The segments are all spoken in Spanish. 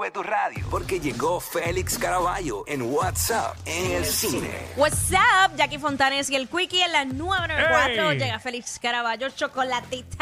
De tu radio, porque llegó Félix Caraballo en WhatsApp en el cine. What's up, Jackie Fontanes y el Quickie en la 994. Hey. Llega Félix Caraballo, chocolatito.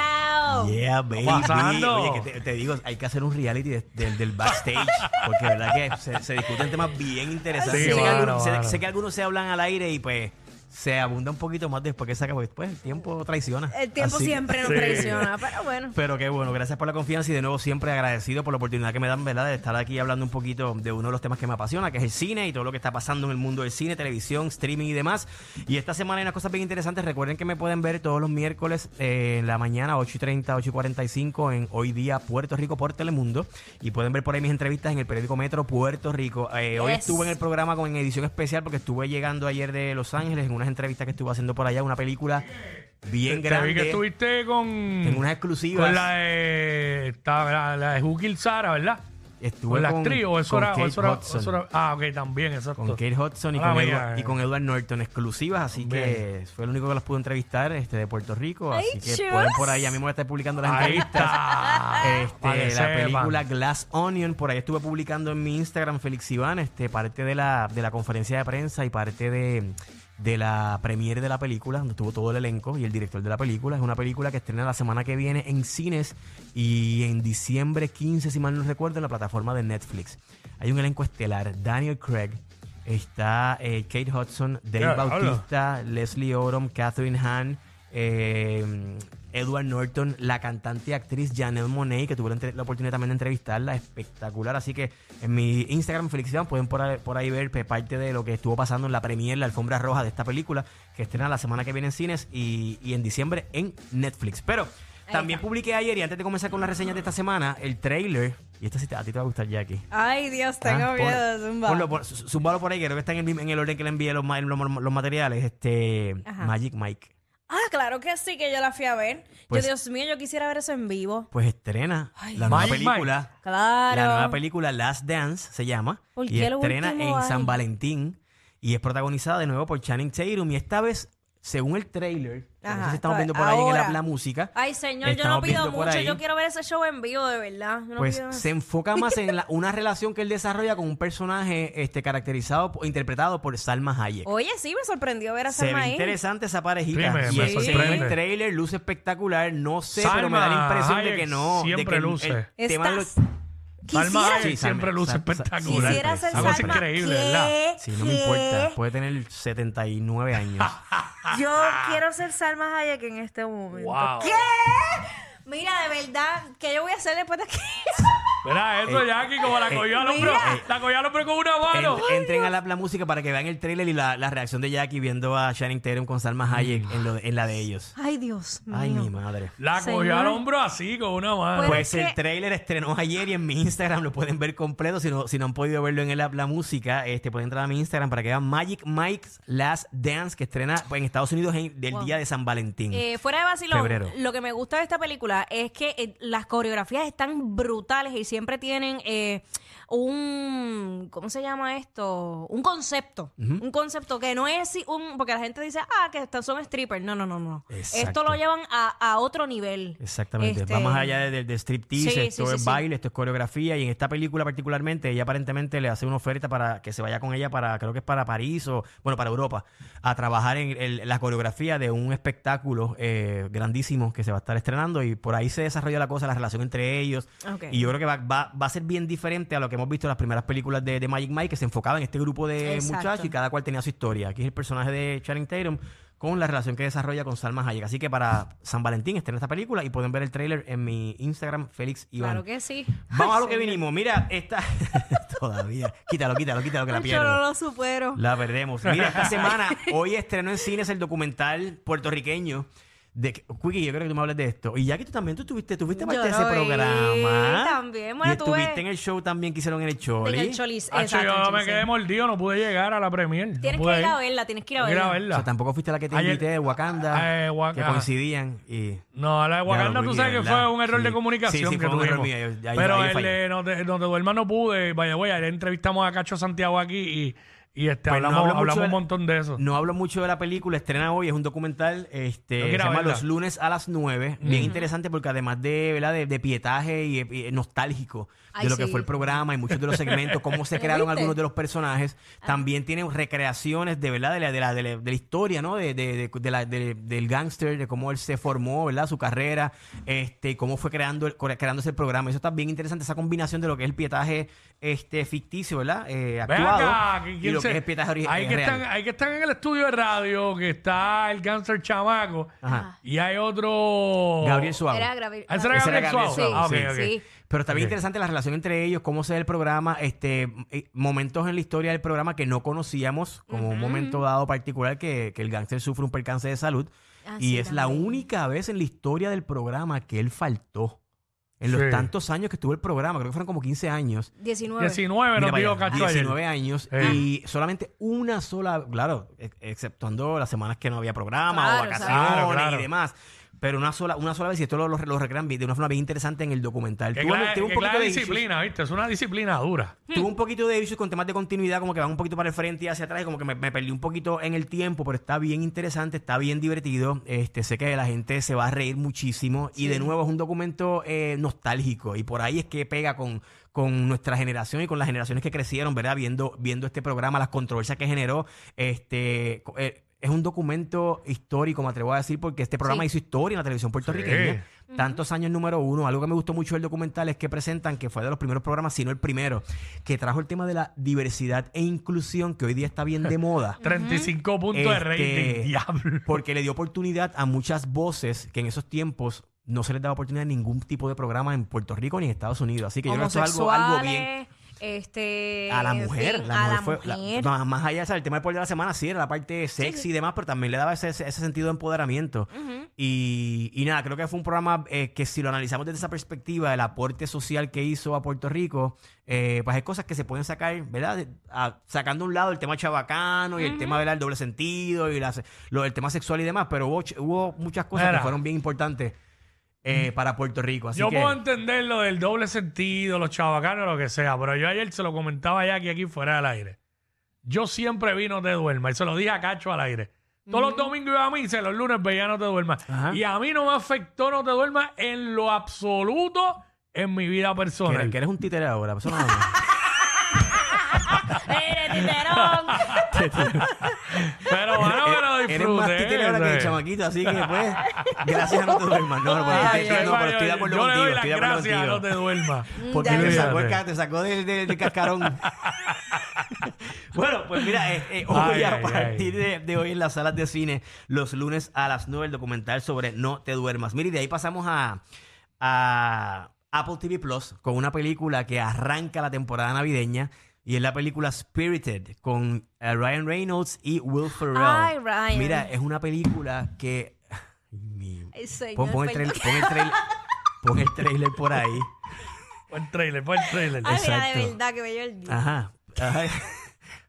Yeah, baby. pasando? Oye, que te, te digo, hay que hacer un reality de- del- del backstage. porque verdad que se, se discuten temas bien interesantes. Sí, sé, que mano, algunos, sé- mano. sé que algunos se hablan al aire y pues se abunda un poquito más después que saca, porque después el tiempo traiciona. El tiempo Así siempre nos Sí. traiciona, pero bueno. Pero qué bueno, gracias por la confianza y de nuevo siempre agradecido por la oportunidad que me dan, ¿verdad? De estar aquí hablando un poquito de uno de los temas que me apasiona, que es el cine y todo lo que está pasando en el mundo del cine, televisión, streaming y demás. Y esta semana hay unas cosas bien interesantes. Recuerden que me pueden ver todos los miércoles eh, en la mañana, 8 y 30, 8 y 45, en Hoy Día Puerto Rico por Telemundo. Y pueden ver por ahí mis entrevistas en el periódico Metro Puerto Rico. Eh, Hoy Yes. estuve en el programa con en edición especial porque estuve llegando ayer de Los Ángeles en unas entrevistas que estuve haciendo por allá, una película bien Te grande. vi que estuviste con. Tengo unas exclusivas. Con la de. esta- la, la de Who Killed Sarah, ¿verdad? Estuve Con la con- actriz, o eso con era. o Kate eso era- Hudson. eso era- ah, ok, también, exacto. con Kate Hudson y Ah, con, mira, Edward, y eh. con Edward Norton exclusivas, así que fue el único que las pude entrevistar este, de Puerto Rico, Ay, así que chus. pueden por ahí, a mí me voy a estar publicando las Ahí entrevistas. está. Este, la sepan. película Glass Onion, por ahí estuve publicando en mi Instagram, Félix Iván, este, parte de la, de la conferencia de prensa y parte de, de la premiere de la película, donde estuvo todo el elenco y el director de la película. Es una película que estrena la semana que viene en cines y en diciembre 15, si mal no recuerdo, en la plataforma de Netflix. Hay un elenco estelar, Daniel Craig, está eh, Kate Hudson, Dave. Bautista, Leslie Odom, Catherine Hahn, eh, Edward Norton, la cantante y actriz Janelle Monet, que tuve la, oportunidad también de entrevistarla, espectacular. Así que en mi Instagram, Félix Iván, pueden por ahí, por ahí ver pues, parte de lo que estuvo pasando en la premier, la alfombra roja de esta película, que estrena la semana que viene en cines y, y en diciembre en Netflix. Pero también publiqué ayer, y antes de comenzar con las reseñas de esta semana, el trailer, y esto sí te- a ti te va a gustar, Jackie. Ay, Dios, tengo Ah, miedo de zumba. ponlo, zúmbalo por ahí, creo que está en el, en orden que le envié los, ma- los, los materiales. Este Ajá. Magic Mike. Ah, claro que sí, que yo la fui a ver. Pues- yo, Dios mío, yo quisiera ver eso en vivo. Pues estrena Ay, la nueva Mike. película. Claro. La nueva película Last Dance se llama. ¿Por y qué lo estrena en hay? San Valentín. Y es protagonizada de nuevo por Channing Tatum. Y esta vez, según el trailer, que no sé Ajá, si estamos pues, viendo por ahí en la, la música. Ay, señor, yo no pido mucho. ahí, Yo quiero ver ese show en vivo, de verdad. No Pues pido- se enfoca más en la- una relación que él desarrolla con un personaje este, caracterizado, interpretado por Salma Hayek. Oye, sí, me sorprendió ver a Salma ahí. interesante esa parejita. Sí, me- y me el- sorprende. el trailer luce espectacular. No sé, pero me da la impresión de Hayek que no. de siempre que el- luce. el tema de los- Estás- Salma Hayek Sí, siempre Salma, luce sa- sa- espectacular. Quisiera ser Algo Salma. increíble, ¿Qué? ¿verdad? Sí, no me ¿Qué? importa. Puede tener 79 años. Yo quiero ser Salma Hayek en este momento. Wow. ¿Qué? Mira, de verdad, ¿qué yo voy a hacer después de aquí? Mira eso, Jackie, como la cogió al hombro. Mira. La cogió al hombro con una mano. En- entren a la, la música para que vean el trailer y la, la reacción de Jackie viendo a Channing Tatum con Salma Hayek en, lo en la de ellos. Ay, Dios mío. Ay, mi madre. La Señor. cogió al hombro así, con una mano. Pues- Pues es el que- trailer estrenó ayer y en mi Instagram lo pueden ver completo. Si no, si no han podido verlo en el app La Música, este, pueden entrar a mi Instagram para que vean Magic Mike's Last Dance que estrena pues, en Estados Unidos en- del Wow. día de San Valentín. Eh, fuera de vacilón, Febrero. lo que me gusta de esta película es que eh, las coreografías están brutales y siempre tienen eh, un, ¿cómo se llama esto? Un concepto. Un concepto que no es un, porque la gente dice, ah, que son strippers. No, no, no, no. Exacto. Esto lo llevan a, a otro nivel. Exactamente. Este, Va más allá de, de- de striptease, Sí, esto sí, es sí. baile, esto es coreografía. Y en esta película particularmente, ella aparentemente le hace una oferta para que se vaya con ella para, creo que es para París o, bueno, para Europa, a trabajar en el- la coreografía de un espectáculo eh, grandísimo que se va a estar estrenando. Y por ahí se desarrolla la cosa, la relación entre ellos. Y yo creo que va, va- va a ser bien diferente a lo que hemos visto en las primeras películas de, de Magic Mike, que se enfocaba en este grupo de Exacto. muchachos y cada cual tenía su historia. Aquí es el personaje de Channing Tatum con la relación que desarrolla con Salma Hayek. Así que para San Valentín estén esta película y pueden ver el tráiler en mi Instagram, Félix Iván. Claro que sí. Vamos a lo que vinimos. Mira, esta... Todavía. Quítalo, quítalo, quítalo que la pierdo. Yo no lo supero. La perdemos. Mira, esta semana, hoy estrenó en cines el documental puertorriqueño de Quickie, yo creo que tú me hables de esto. Y ya que tú también, tú tuviste, tuviste parte Yo de ese lo vi programa. también. Bueno, y estuviste en el show también que hicieron en el En Choli. el Cholis. Hacho, exacto, yo me Cholis, quedé mordido, no pude llegar a la premier. no Tienes pude que ir a verla, tienes que ir a Tengo que ir verla. O sea, tampoco fuiste a la que te Ayer- invité de Wakanda, Eh, Wak- que ajá. coincidían. Y... No, la de Wakanda tú sabes que ¿verdad? fue un error Sí. de comunicación Sí, sí, que fue un error tuvimos. mío. Ahí- Pero ahí el fallé. de no te, no pude. Vaya, voy, ayer entrevistamos a Cacho Santiago aquí y, y este, Pues no hablamos, hablo mucho hablamos de un la- montón de eso. No hablo mucho de la película, estrena hoy, es un documental, este, Yo se quiero llama verla. Los lunes a las 9, bien interesante porque además de, ¿verdad? de, de pietaje y, y nostálgico de lo que sí. fue el programa y muchos de los segmentos, cómo se ¿Lo crearon viste? algunos de los personajes, Ah. también tienen recreaciones de verdad de la, de la, de la, de la historia, ¿no? De, de, de- de la- de- del gángster, de cómo él se formó, ¿verdad? Su carrera, este, cómo fue creando el- creándose el programa. Eso está bien interesante, esa combinación de lo que es el pietaje este, ficticio, ¿verdad? Eh, Ven actuado acá, y lo es hay eh, que están, hay que estar en el estudio de radio, que está el cáncer chamaco, Ajá. y hay otro... Gabriel Suárez. Era Gabriel. Ah, ese era Gabriel Gabriel Suárez. Ah, sí. Sí. Pero está bien interesante la relación entre ellos, cómo se ve el programa, este, eh, momentos en la historia del programa que no conocíamos, como un momento dado particular que, que el gángster sufre un percance de salud. Ah, y sí, es la única vez en la historia del programa que él faltó. En los Sí. tantos años que estuvo el programa, creo que fueron como 15 años. 19. 19 Mira nos para allá, Cacho ayer. 19 años Sí. y solamente una sola, claro, ex- exceptuando las semanas que no había programa Claro, o vacaciones Claro, claro. y demás. Pero una sola, una sola vez, y esto lo, lo, lo recrean de una forma bien interesante en el documental. Tuvo- tuvo un poquito de issues. disciplina, ¿viste? Es una disciplina dura. Tuve un poquito de issues con temas de continuidad, como que van un poquito para el frente y hacia atrás, y como que me, me perdí un poquito en el tiempo, pero está bien interesante, está bien divertido. Este, sé que la gente se va a reír muchísimo. Y de nuevo es un documento eh, nostálgico. Y por ahí es que pega con, con nuestra generación y con las generaciones que crecieron, ¿verdad? Viendo, viendo este programa, las controversias que generó. Este. eh, es un documento histórico, me atrevo a decir, porque este programa Sí. hizo historia en la televisión puertorriqueña. Tantos años número uno. Algo que me gustó mucho del documental es que presentan que fue de los primeros programas, si no el primero, que trajo el tema de la diversidad e inclusión, que hoy día está bien de moda. 35 puntos de Este, rating, diablo. Porque le dio oportunidad a muchas voces que en esos tiempos no se les daba oportunidad en ningún tipo de programa en Puerto Rico ni en Estados Unidos. Así que yo creo que eso es algo, algo bien. Este, A la mujer, la a mujer la fue mujer. más, más allá, ¿sabes? el tema del poder de la semana sí era la parte sexy y demás, pero también le daba ese, sentido de empoderamiento. y, y nada, creo que fue un programa eh, que si lo analizamos desde esa perspectiva, el aporte social que hizo a Puerto Rico, eh, pues hay cosas que se pueden sacar, ¿verdad? A- sacando a un lado el tema chabacano y el tema del doble sentido y las- lo, el tema sexual y demás, pero hubo, ch- hubo muchas cosas Mira. que fueron bien importantes eh, para Puerto Rico. Así Yo que, puedo entender lo del doble sentido, los chavacanos, lo que sea, pero yo ayer se lo comentaba ya aquí, aquí fuera del aire. Yo siempre vi No Te Duermas y se lo dije a Cacho al aire. Todos los domingos iba a misa y los lunes veía No Te Duermas. Ajá. Y a mí no me afectó No Te Duermas en lo absoluto en mi vida que, personal. eres- que eres un títere ahora. Eso no- Eres titerón. Pero bueno, pero Eres más títere ahora que el ¿sabes? chamaquito, así que pues, gracias a no te duermas. No, no, pero, Ay, estoy- ay, no, pero ay, estoy de acuerdo yo contigo. le doy las Estoy de acuerdo gracias, contigo. no te duermas. Porque te sacó, el, Fíjate. ca- te sacó del, del- del cascarón. bueno, pues mira, eh, eh, hoy Ay, a ay, partir ay. de, de hoy en las salas de cine, los lunes a las 9, el documental sobre No te duermas. Mira, y de ahí pasamos a, a Apple TV Plus con una película que arranca la temporada navideña. Y es la película Spirited con eh, Ryan Reynolds y Will Ferrell. Ay, Ryan. Mira, es una película que... Ay, mi- Ay, señor, Pon, pon el trail- pon el trailer, pon el trailer por ahí. Fue el trailer, fue el trailer. Ay, mira, de Exacto. verdad que bello el día. Ajá. Ay,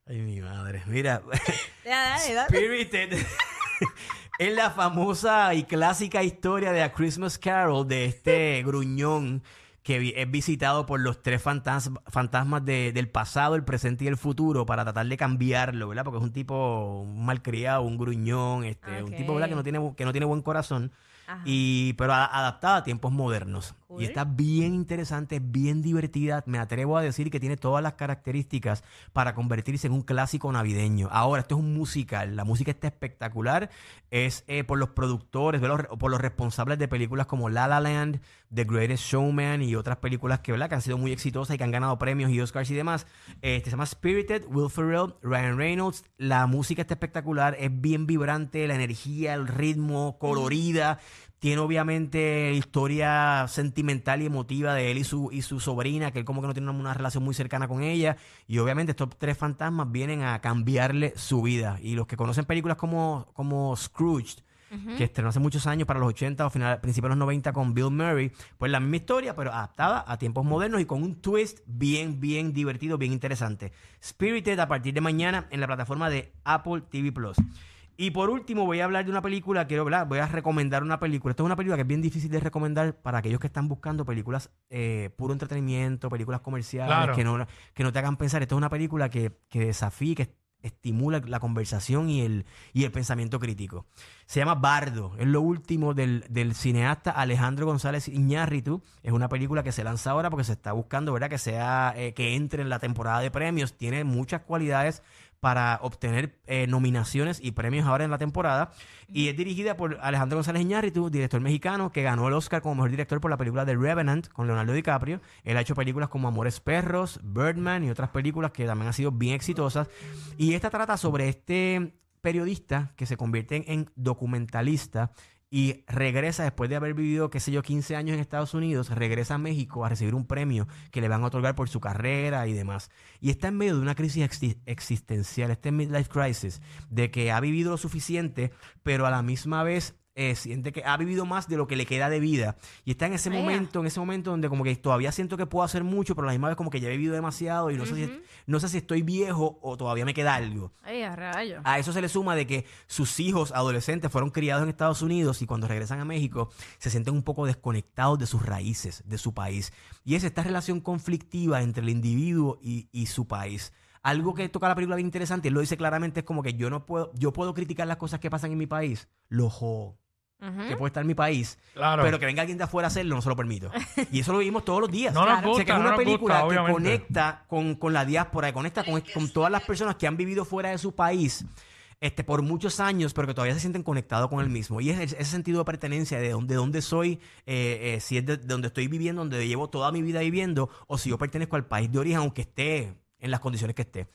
ay, mi madre. Mira, Ya, dale, dale. Spirited es la famosa y clásica historia de A Christmas Carol de este gruñón que es visitado por los tres fantas- fantasmas de- del pasado, el presente y el futuro para tratar de cambiarlo, ¿verdad? Porque es un tipo un malcriado, un gruñón, este, un tipo, ¿verdad? Que no tiene, que no tiene buen corazón. Ajá. Y, pero a- adaptada a tiempos modernos. Cool. Y está bien interesante, bien divertida. Me atrevo a decir que tiene todas las características para convertirse en un clásico navideño. Ahora, esto es un musical. La música está espectacular. Es eh, por los productores, por los responsables de películas como La La Land, The Greatest Showman y otras películas que, ¿verdad? que han sido muy exitosas y que han ganado premios y Oscars y demás. Este se llama Spirited, Will Ferrell, Ryan Reynolds. La música está espectacular, es bien vibrante, la energía, el ritmo, colorida. Tiene obviamente historia sentimental y emotiva de él y su, y su sobrina, que él como que no tiene una, una relación muy cercana con ella. Y obviamente estos tres fantasmas vienen a cambiarle su vida. Y los que conocen películas como, como Scrooge, que estrenó hace muchos años para los 80 o final, principios de los 90 con Bill Murray, pues la misma historia, pero adaptada a tiempos modernos y con un twist bien, bien divertido, bien interesante. Spirited a partir de mañana en la plataforma de Apple TV Plus. Y por último, voy a hablar de una película, quiero hablar, voy a recomendar una película. Esta es una película que es bien difícil de recomendar para aquellos que están buscando películas eh, puro entretenimiento, películas comerciales, Claro. que, no, que no te hagan pensar. Esta es una película que, que desafía, que estimula la conversación y el, y el pensamiento crítico. Se llama Bardo, es lo último del, del cineasta Alejandro González Iñárritu. Es una película que se lanza ahora porque se está buscando, ¿verdad? Que sea, eh, que entre en la temporada de premios. Tiene muchas cualidades para obtener eh, nominaciones y premios ahora en la temporada. Y es dirigida por Alejandro González Iñárritu, director mexicano, que ganó el Oscar como mejor director por la película The Revenant con Leonardo DiCaprio. Él ha hecho películas como Amores Perros, Birdman y otras películas que también han sido bien exitosas. Y esta trata sobre este periodista que se convierte en documentalista y regresa después de haber vivido, qué sé yo, 15 años en Estados Unidos, regresa a México a recibir un premio que le van a otorgar por su carrera y demás. Y está en medio de una crisis exi- existencial, este midlife crisis, de que ha vivido lo suficiente, pero a la misma vez eh, siente que ha vivido más de lo que le queda de vida. Y está en ese momento, en ese momento donde como que todavía siento que puedo hacer mucho, pero a la misma vez como que ya he vivido demasiado y no, sé, si, no sé si estoy viejo o todavía me queda algo. Ay, a rayo. A eso se le suma de que sus hijos adolescentes fueron criados en Estados Unidos y cuando regresan a México se sienten un poco desconectados de sus raíces, de su país. Y es esta relación conflictiva entre el individuo y, y su país. Algo que toca la película bien interesante, él lo dice claramente, es como que yo no puedo, yo puedo criticar las cosas que pasan en mi país, lo jo, Que puede estar en mi país, Claro. pero que venga alguien de afuera a hacerlo, no se lo permito. Y eso lo vivimos todos los días. No nos O sea, gusta, que es no una nos película gusta, que obviamente. conecta con, con la diáspora, que conecta con, con todas las personas que han vivido fuera de su país este, por muchos años, pero que todavía se sienten conectados con el mismo. Y es ese ese sentido de pertenencia de dónde, de dónde soy, eh, eh, si es de, de donde estoy viviendo, donde llevo toda mi vida viviendo, o si yo pertenezco al país de origen, aunque esté en las condiciones que esté.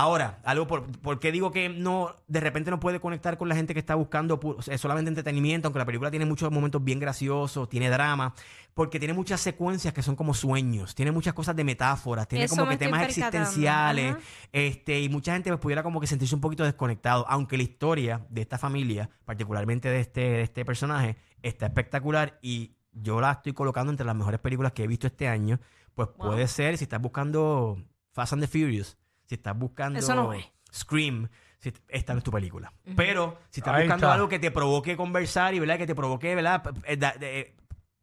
Ahora, algo por, por qué digo que no de repente no puede conectar con la gente que está buscando pu- o sea, solamente entretenimiento, aunque la película tiene muchos momentos bien graciosos, tiene drama, porque tiene muchas secuencias que son como sueños, tiene muchas cosas de metáforas, tiene Eso como que temas existenciales, ajá. este, y mucha gente pues, pudiera como que sentirse un poquito desconectado, aunque la historia de esta familia, particularmente de este, de este personaje, está espectacular y yo la estoy colocando entre las mejores películas que he visto este año, pues Wow. puede ser si estás buscando Fast and the Furious, si estás buscando Eso no es. Scream, si- esta no es tu película. Pero si estás Ahí buscando está. algo que te provoque conversar y ¿verdad? que te provoque ¿verdad? Eh, da- de-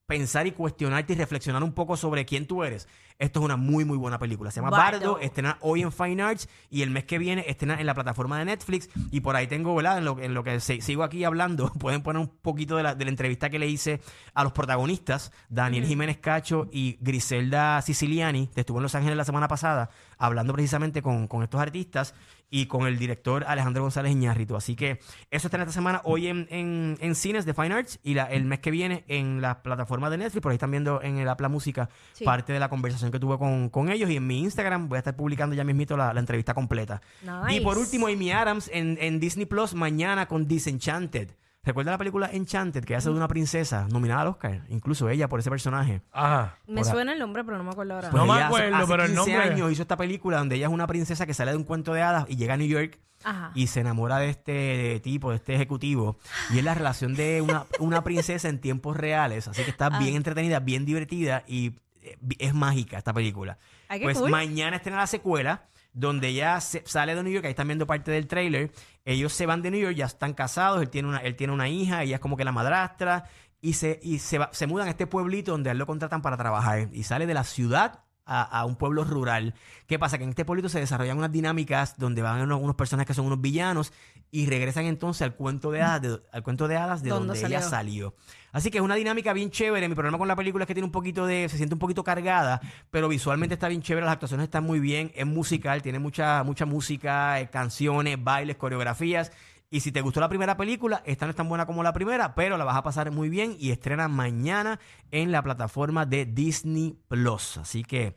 pensar y cuestionarte y reflexionar un poco sobre quién tú eres, esto es una muy, muy buena película. Se llama Bardo, Bardo. estrena hoy en Fine Arts y el mes que viene estrena en la plataforma de Netflix. Y por ahí tengo, ¿verdad? En lo, en lo que se- sigo aquí hablando, pueden poner un poquito de la, de la entrevista que le hice a los protagonistas, Daniel Jiménez Cacho y Griselda Siciliani, que estuvo en Los Ángeles la semana pasada, hablando precisamente con, con estos artistas y con el director Alejandro González Iñárritu. Así que eso está en esta semana hoy en, en, en cines de Fine Arts y la- el mes que viene en la plataforma de Netflix. Por ahí están viendo en el Apla Música Sí. parte de la conversación que tuve con, con ellos. Y en mi Instagram voy a estar publicando ya mismito la, la entrevista completa. Nice. Y por último, Amy Adams en, en Disney Plus mañana con Disenchanted. ¿Recuerda la película Enchanted que hace de una princesa nominada al Oscar? Incluso ella por ese personaje. Ajá. Me Por a- suena el nombre, pero no me acuerdo ahora. No me ella hace- acuerdo, hace pero el 15 nombre- años hizo esta película donde ella es una princesa que sale de un cuento de hadas y llega a New York Ajá. y se enamora de este tipo, de este ejecutivo. Y es la relación de una, una princesa en tiempos reales. Así que está Ah. bien entretenida, bien divertida y eh, es mágica esta película. Ay, qué pues cool. mañana estrena la secuela donde ella se- sale de New York, ahí están viendo parte del trailer. Ellos se van de New York, ya están casados, él tiene una, él tiene una hija, ella es como que la madrastra. Y se, y se, va- se mudan a este pueblito donde él lo contratan para trabajar. Y sale de la ciudad a, a un pueblo rural. ¿Qué pasa? Que en este pueblito se desarrollan unas dinámicas donde van unos, unos personajes que son unos villanos y regresan entonces al cuento de hadas de, al cuento de, hadas de ¿Dónde donde ella salió? salió. Así que es una dinámica bien chévere. Mi problema con la película es que tiene un poquito de. se siente un poquito cargada, pero visualmente está bien chévere. Las actuaciones están muy bien. Es musical, tiene mucha, mucha música, eh, canciones, bailes, coreografías. Y si te gustó la primera película, esta no es tan buena como la primera, pero la vas a pasar muy bien y estrena mañana en la plataforma de Disney Plus. Así que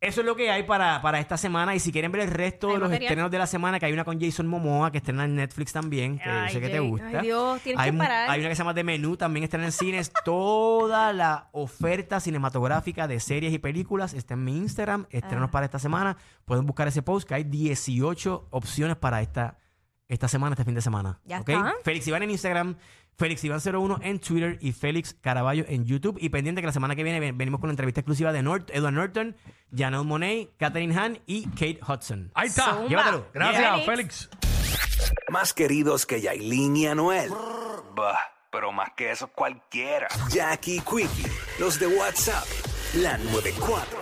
eso es lo que hay para, para esta semana. Y si quieren ver el resto Hay de los material. estrenos de la semana, que hay una con Jason Momoa que estrena en Netflix también, que yo sé que te gusta. Ay, Dios, tienes hay, que mu- parar. hay una que se llama De Menú, también estrena en cines. Toda la oferta cinematográfica de series y películas está en mi Instagram. Estrenos Ah. para esta semana. Pueden buscar ese post que hay 18 opciones para esta, esta semana, este fin de semana. Ya está. Félix Iván en Instagram, Félix Iván01 en Twitter y Félix Caraballo en YouTube. Y pendiente que la semana que viene ven- venimos con la entrevista exclusiva de Nort, Edward Norton, Janelle Monet, Catherine Hahn y Kate Hudson. Ahí está. Zumba. Llévatelo. Gracias, Félix. Félix. Más queridos que Yailin y Anuel. Bah, pero más que eso cualquiera. Jackie Quickie, los de WhatsApp, la 94.